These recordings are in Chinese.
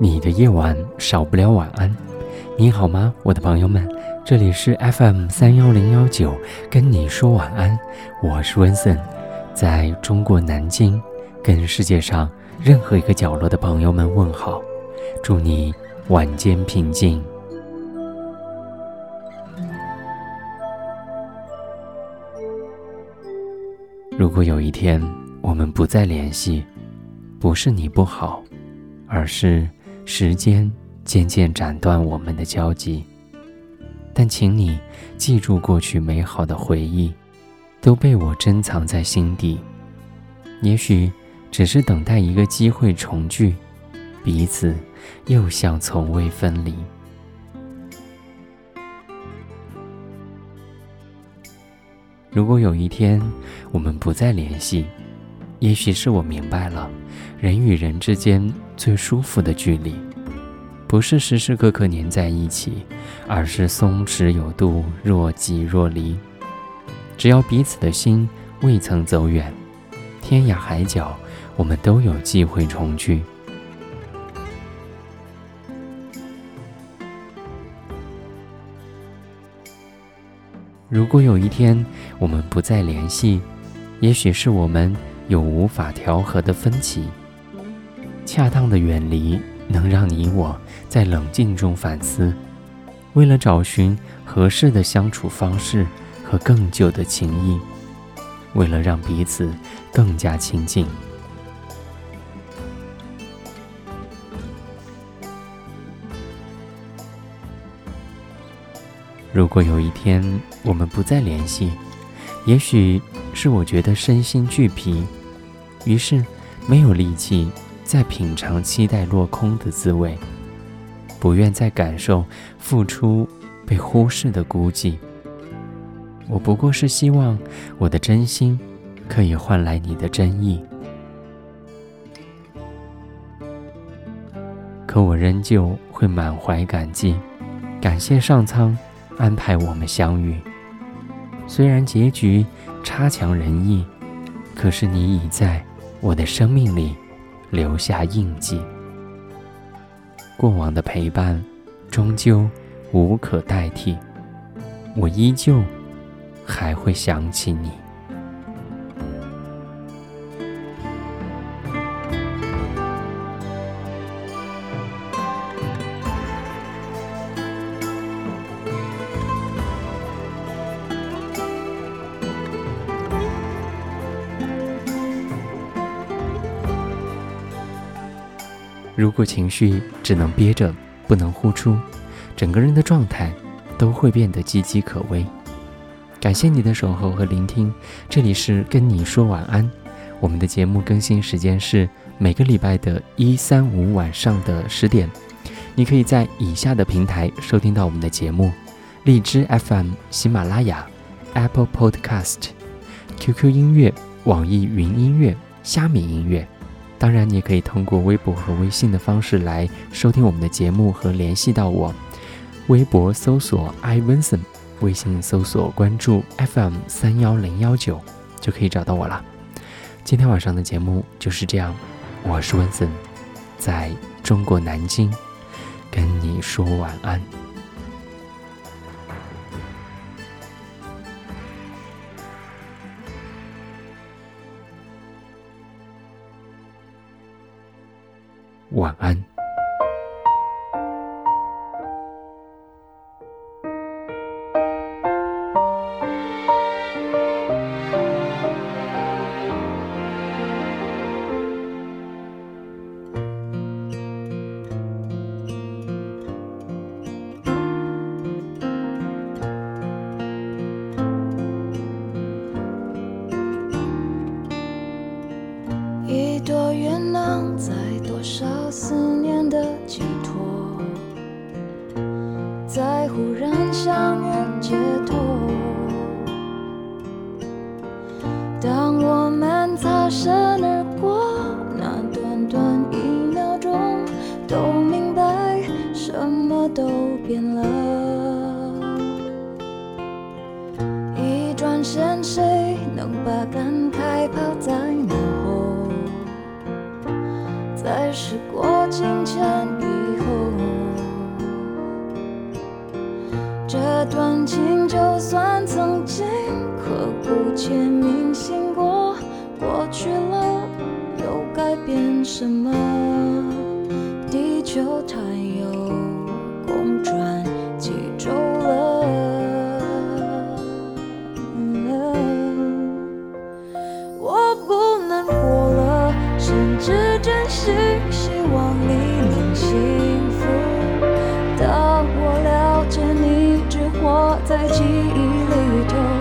你的夜晚少不了晚安。你好吗，我的朋友们？这里是 FM 三幺零幺九，跟你说晚安。我是温森，在中国南京，跟世界上任何一个角落的朋友们问好，祝你晚间平静。如果有一天我们不再联系，不是你不好，而是时间渐渐斩断我们的交集。但请你记住，过去美好的回忆都被我珍藏在心底。也许只是等待一个机会重聚，彼此又像从未分离。如果有一天我们不再联系，也许是我明白了，人与人之间最舒服的距离，不是时时刻刻黏在一起，而是松弛有度，若即若离。只要彼此的心未曾走远，天涯海角，我们都有机会重聚。如果有一天我们不再联系，也许是我们有无法调和的分歧。恰当的远离，能让你我在冷静中反思，为了找寻合适的相处方式和更久的情谊，为了让彼此更加亲近。如果有一天我们不再联系，也许是我觉得身心俱疲，于是没有力气再品尝期待落空的滋味，不愿再感受付出被忽视的孤寂。我不过是希望我的真心可以换来你的真意，可我仍旧会满怀感激，感谢上苍。安排我们相遇，虽然结局差强人意，可是你已在我的生命里留下印记。过往的陪伴终究无可代替，我依旧还会想起你。如果情绪只能憋着，不能呼出，整个人的状态都会变得岌岌可危。感谢你的守候和聆听，这里是跟你说晚安。我们的节目更新时间是每个礼拜的一三五晚上的十点。你可以在以下的平台收听到我们的节目：荔枝 FM、喜马拉雅、Apple Podcast、QQ 音乐、网易云音乐、虾米音乐。当然，你也可以通过微博和微信的方式来收听我们的节目和联系到我。微博搜索 i v i n s o n 微信搜索关注 FM 三幺零幺九，就可以找到我了。今天晚上的节目就是这样，我是温森，在中国南京跟你说晚安。晚安。到思念？的寄托，在忽然相遇解脱。当我们擦身而过，那短短一秒钟，都明白什么都变了。情就算曾经刻骨且铭心，过。在记忆里头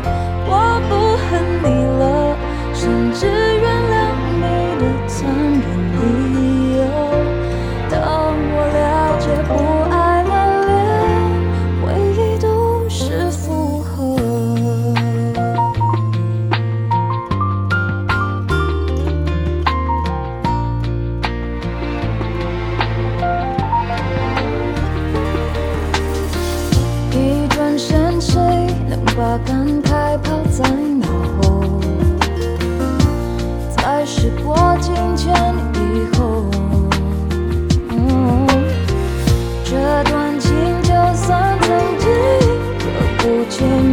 把感慨抛在脑后在时过境迁以后这段情就算曾经刻骨铭